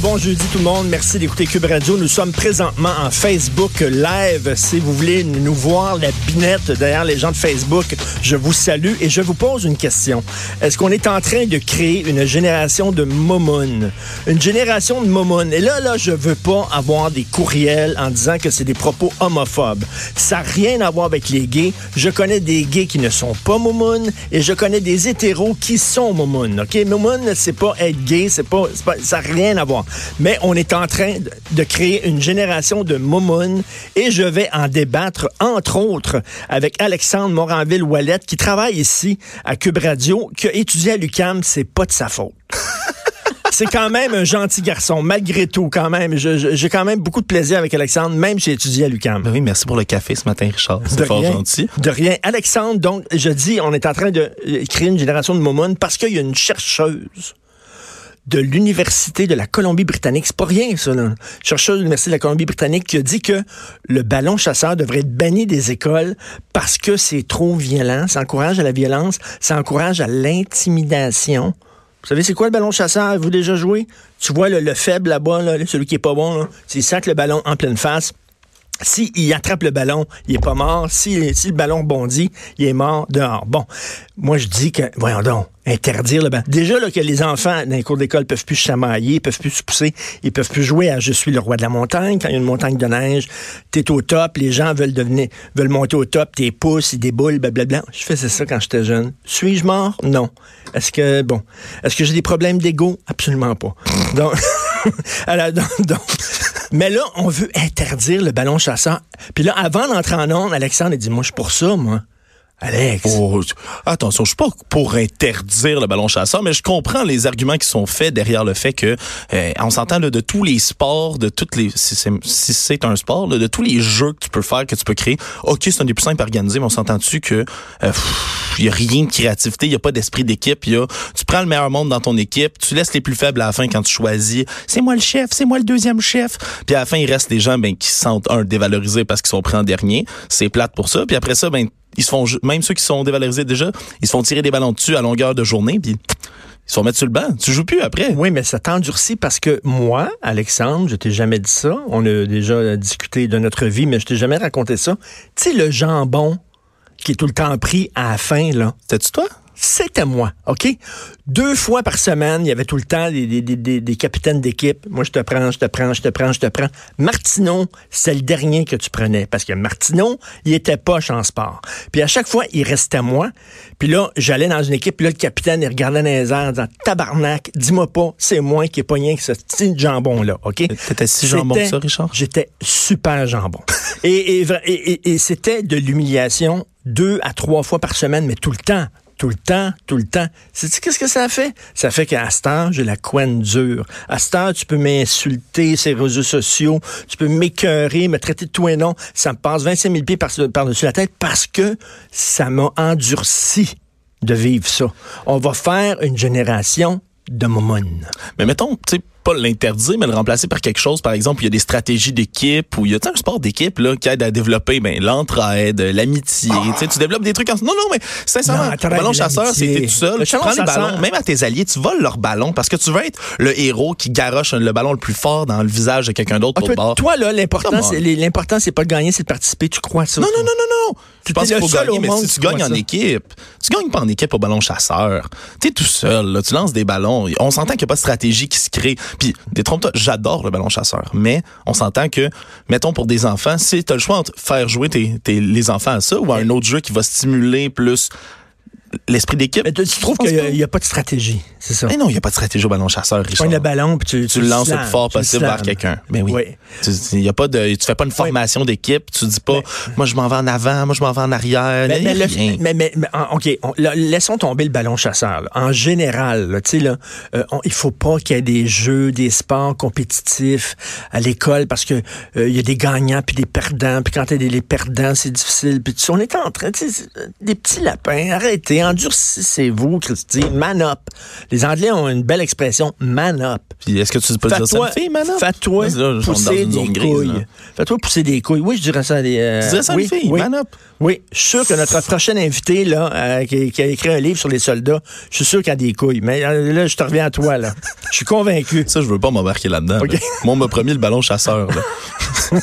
Bon jeudi tout le monde, merci d'écouter Cube Radio. Nous sommes présentement en Facebook Live. Si vous voulez nous voir la binette derrière les gens de Facebook, je vous salue et je vous pose une question. Est-ce qu'on est en train de créer une génération de momounes? Une génération de momounes. Et là, là, je veux pas avoir des courriels en disant que c'est des propos homophobes. Ça n'a rien à voir avec les gays. Je connais des gays qui ne sont pas momounes et je connais des hétéros qui sont momounes. OK? Momoun, c'est pas être gay, c'est pas, pas, ça n'a rien à voir. Mais on est en train de, créer une génération de momounes et je vais en débattre, entre autres, avec Alexandre Moranville-Wallet qui travaille ici à Cube Radio, qui a étudié à l'UCAM. C'est pas de sa faute. C'est quand même un gentil garçon, malgré tout, quand même. J'ai quand même beaucoup de plaisir avec Alexandre, même si j'ai étudié à l'UCAM. Ben oui, merci pour le café ce matin, Richard. C'est fort rien. gentil. De rien. Alexandre, donc, je dis, on est en train de euh, créer une génération de momounes parce qu'il y a une chercheuse de l'Université de la Colombie-Britannique. C'est pas rien, ça, là. Chercheuse de l'Université de la Colombie-Britannique qui a dit que le ballon chasseur devrait être banni des écoles parce que c'est trop violent. Ça encourage à la violence. Ça encourage à l'intimidation. Vous savez, c'est quoi le ballon chasseur? Avez-vous déjà joué? Tu vois le, le faible là-bas, là, celui qui est pas bon, là. C'est sac le ballon en pleine face. Si il attrape le ballon, il est pas mort. Si, si le ballon bondit, il est mort dehors. Bon, moi je dis que, voyons donc, interdire le ballon. Déjà là, que les enfants dans les cours d'école peuvent plus chamailler, peuvent plus se pousser, ils peuvent plus jouer à je suis le roi de la montagne. Quand il y a une montagne de neige, t'es au top, les gens veulent devenir, veulent monter au top, t'es pouces, ils déboulent, blablabla. Je faisais ça quand j'étais jeune. Suis-je mort? Non. Est-ce que, bon, est-ce que j'ai des problèmes d'ego? Absolument pas. Donc, alors, donc, mais là, on veut interdire le ballon chasseur. Puis là, avant d'entrer en onde, Alexandre a dit, moi, je suis pour ça, moi. Alex. Oh, attention, je suis pas pour interdire le ballon chasseur, mais je comprends les arguments qui sont faits derrière le fait que, euh, on s'entend de tous les sports, de toutes les, si c'est, si un sport, de tous les jeux que tu peux faire, que tu peux créer. Ok, c'est un des plus simples à organiser, mais on s'entend dessus que euh, il y a rien de créativité, il y a pas d'esprit d'équipe. Il y a, tu prends le meilleur monde dans ton équipe, tu laisses les plus faibles à la fin quand tu choisis. C'est moi le chef, c'est moi le deuxième chef. Puis à la fin, il reste des gens ben qui se sentent un dévalorisés parce qu'ils sont pris en dernier. C'est plate pour ça. Puis après ça, ben ils se font ju- même ceux qui sont dévalorisés déjà, ils se font tirer des ballons dessus à longueur de journée puis ils se font mettre sur le banc. Tu joues plus après. Oui, mais ça t'endurcit parce que moi, Alexandre, je t'ai jamais dit ça. On a déjà discuté de notre vie, mais je t'ai jamais raconté ça. Tu sais, le jambon qui est tout le temps pris à la fin, là. C'était-tu toi? C'était moi, OK? Deux fois par semaine, il y avait tout le temps des, des, des- des- des capitaines d'équipe. Moi, je te prends, je te prends, je te prends, je te prends. Martineau, c'est le dernier que tu prenais. Parce que Martineau, il était poche en sport. Puis à chaque fois, il restait moi. Puis là, j'allais dans une équipe, puis là, le capitaine, il regardait dans les airs en disant Tabarnak, dis-moi pas, c'est moi qui ai pogné avec ce petit jambon-là, OK? T'étais si jambon que C'était- ça, Richard? J'étais super jambon. et et, et- et c'était de l'humiliation deux à trois fois par semaine, mais tout le temps. Tout le temps, tout le temps. Sais-tu qu'est-ce que ça fait? Ça fait qu'à cette heure, j'ai la couenne dure. À cette heure, tu peux m'insulter les réseaux sociaux, tu peux m'écœurer, me traiter de tout et non. Ça me passe 25 000 pieds par- par-dessus la tête parce que ça m'a endurci de vivre ça. On va faire une génération de momone. Mais mettons, tu sais, pas l'interdire, mais le remplacer par quelque chose, par exemple, il y a des stratégies d'équipe, où il y a tu un sport d'équipe là qui aide à développer ben, l'entraide, l'amitié. Tu sais, tu développes des trucs en... Non, non, mais sincèrement, Non, ballon chasseur, t'es tout seul. Le Tu prends les ballons, même à tes alliés, tu voles leur ballon parce que tu veux être le héros qui garoche le ballon le plus fort dans le visage de quelqu'un d'autre Ah, toi, toi, là, l'important, c'est, l'important, c'est pas de gagner, c'est de participer. Tu crois ça? Non, non, non, non, non. Je T'es pense qu'il faut gagner, mais si tu gagnes en équipe, tu gagnes pas en équipe au ballon chasseur. T'es tout seul, là, tu lances des ballons. On s'entend qu'il n'y a pas de stratégie qui se crée. Puis, détrompe-toi, j'adore le ballon chasseur. Mais on s'entend que, mettons pour des enfants, si tu as le choix entre faire jouer tes, tes- les enfants à ça ou à un autre jeu qui va stimuler plus l'esprit d'équipe. Mais tu tu trouves qu'il n'y a, pas de stratégie, c'est ça? Mais non, il n'y a pas de stratégie au ballon chasseur, Tu Richard. pognes le ballon, puis tu, tu le lances le plus fort tu le possible vers quelqu'un. Ben oui. Oui. Tu, y a pas de, tu fais pas une formation d'équipe. Tu dis pas, moi je m'en vais en avant, moi je m'en vais en arrière. Mais, mais le- rien. mais- mais- mais, OK, on- là, laissons tomber le ballon chasseur. là. En général, là, tu sais, là, euh, on- il faut pas qu'il y ait des jeux, des sports compétitifs à l'école parce que euh, y a des gagnants puis des perdants. Puis quand il y a des les perdants, c'est difficile. Puis tu on est en train, tu euh, des petits lapins, arrêtez, Endurcissez-vous, Christy. Man up. Les Anglais ont une belle expression, man up. Puis est-ce que tu peux dire ça fille, man? fais-toi pousser des couilles. Fais-toi pousser des couilles. Oui, je dirais ça à des... euh, Tu dirais ça à oui, une fille, oui. man up. Oui, je suis sûr que notre prochain invité, là, euh, qui, qui a écrit un livre sur les soldats, je suis sûr qu'il a des couilles. Mais euh, là, je te reviens à toi, là. Je suis convaincu. Ça, je veux pas m'embarquer là-dedans. Là. Moi, on m'a promis le ballon chasseur. là.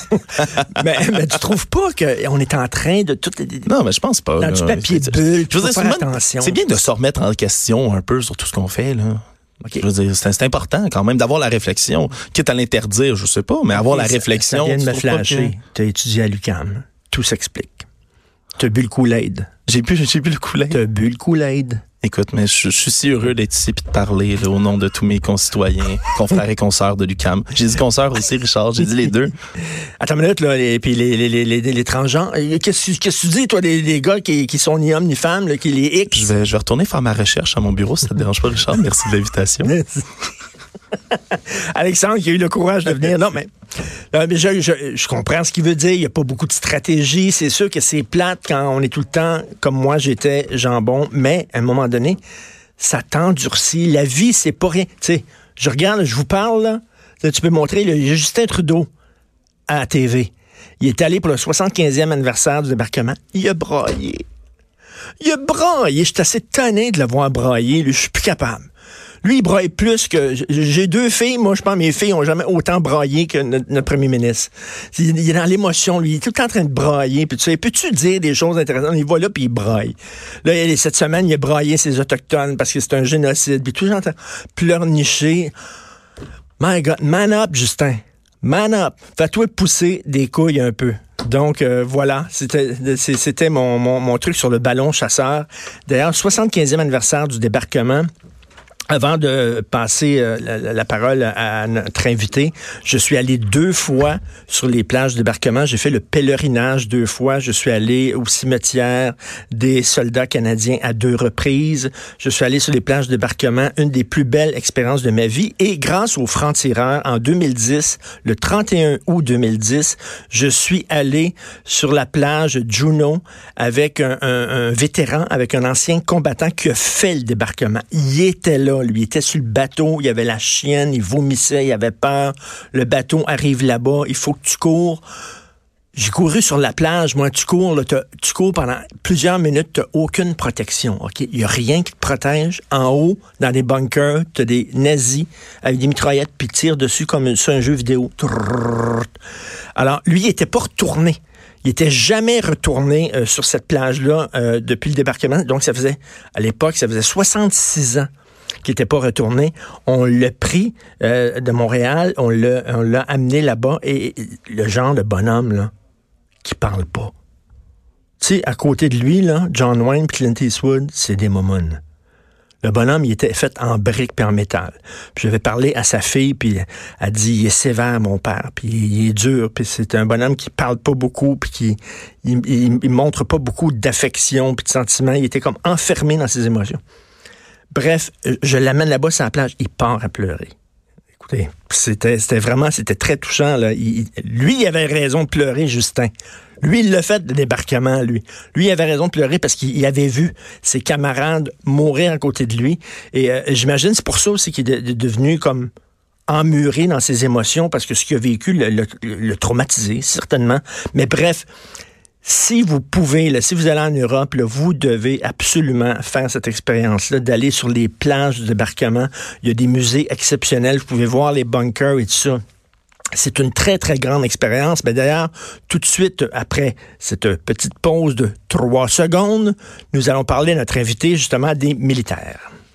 mais, mais tu trouves pas qu'on est en train de tout... Non, mais je pense pas. Dans là. du papier bulle, Je veux faut dire, c'est faire une bonne- attention. C'est bien de se remettre en question un peu sur tout ce qu'on fait, là. OK. Je veux dire, c'est important quand même d'avoir la réflexion. Quitte à l'interdire, je sais pas, mais avoir la Ça- réflexion. Ça vient de me flasher. Tu as étudié à l'UQAM. Tout s'explique. Tu as bu le Kool-Aid. J'ai plus le coulet. Tu as bu le Kool-Aid. Écoute, mais je, je suis si heureux d'être ici et de parler là, au nom de tous mes concitoyens, confrères et consoeurs de l'UCAM. J'ai dit consoeurs aussi, Richard. J'ai dit les deux. Attends une minute, là, et puis les, les, les, les, les transgenres. Qu'est-ce que qu'est-ce que tu dis, toi, des, des gars qui, qui sont ni hommes ni femmes, là, qui les X? Je vais, je vais retourner faire ma recherche à mon bureau, si ça te dérange pas, Richard. Merci de l'invitation. Alexandre qui a eu le courage de venir. Non, mais, mais je, comprends ce qu'il veut dire. Il n'y a pas beaucoup de stratégie. C'est sûr que c'est plate quand on est tout le temps, comme moi j'étais, jambon. Mais à un moment donné, ça t'endurcit. La vie, c'est pas rien. Tu sais, je regarde, je vous parle, là. Tu peux montrer, là, il y a Justin Trudeau à la TV. Il est allé pour le 75e anniversaire du débarquement. Il a braillé. Il a braillé. Je suis assez tanné de le voir brailler. lui. Je suis plus capable. Lui, il braille plus que. J'ai deux filles. Moi, je pense mes filles ont jamais autant braillé que notre, premier ministre. Il, est dans l'émotion, lui. Il est tout le temps en train de brailler. Puis tu peux-tu dire des choses intéressantes? Il va là, puis il braille. Là, cette semaine, il a braillé ses Autochtones parce que c'est un génocide. Puis tout le temps pleurnicher. My God, man up, Justin. Man up. Fais-toi pousser des couilles un peu. Donc euh, voilà, c'était mon, mon, mon truc sur le ballon chasseur. D'ailleurs, 75e anniversaire du débarquement. Avant de passer euh, la, parole à notre invité, je suis allé deux fois sur les plages de débarquement. J'ai fait le pèlerinage deux fois. Je suis allé au cimetière des soldats canadiens à deux reprises. Je suis allé sur les plages de débarquement, une des plus belles expériences de ma vie. Et grâce aux francs-tireurs, en 2010, le 31 août 2010, je suis allé sur la plage Juno avec un vétéran, avec un ancien combattant qui a fait le débarquement. Il était là, lui, était sur le bateau, il y avait la chienne, il vomissait, il avait peur. Le bateau arrive là-bas, il faut que tu cours. J'ai couru sur la plage, moi, tu cours, tu cours pendant plusieurs minutes, tu aucune protection? Il n'y a rien qui te protège. En haut, dans des bunkers, tu as des nazis avec des mitraillettes, puis tirent dessus comme sur un jeu vidéo. Alors, lui, il était pas retourné. Il était jamais retourné euh, sur cette plage-là euh, depuis le débarquement. Donc, ça faisait, à l'époque, ça faisait 66 ans qu'il n'était pas retourné. On l'a pris euh, de Montréal, on l'a amené là-bas, et le genre de bonhomme, là, qui parle pas. Tu sais, à côté de lui, là, John Wayne et Clint Eastwood, c'est des momone. Le bonhomme, il était fait en briques et en métal. Puis j'avais parlé à sa fille, puis elle a dit, il est sévère, mon père, puis il est dur, puis c'est un bonhomme qui parle pas beaucoup, puis qui il montre pas beaucoup d'affection puis de sentiments. Il était comme enfermé dans ses émotions. Bref, euh, je l'amène là-bas sur la plage, il part à pleurer. Écoutez, c'était, vraiment, c'était très touchant. Là. Lui, il avait raison de pleurer, Justin. Lui, il l'a fait, le débarquement, lui. Lui, il avait raison de pleurer parce qu'il il avait vu ses camarades mourir à côté de lui. Et euh, j'imagine, c'est pour ça aussi qu'il est de- devenu comme emmuré dans ses émotions parce que ce qu'il a vécu le traumatisé, certainement. Mais bref, si vous pouvez, là, si vous allez en Europe, vous devez absolument faire cette expérience-là, d'aller sur les plages de débarquement. Il y a des musées exceptionnels. Vous pouvez voir les bunkers et tout ça. C'est une très, très grande expérience. Mais d'ailleurs, tout de suite après cette petite pause de trois secondes, nous allons parler à notre invité justement des militaires.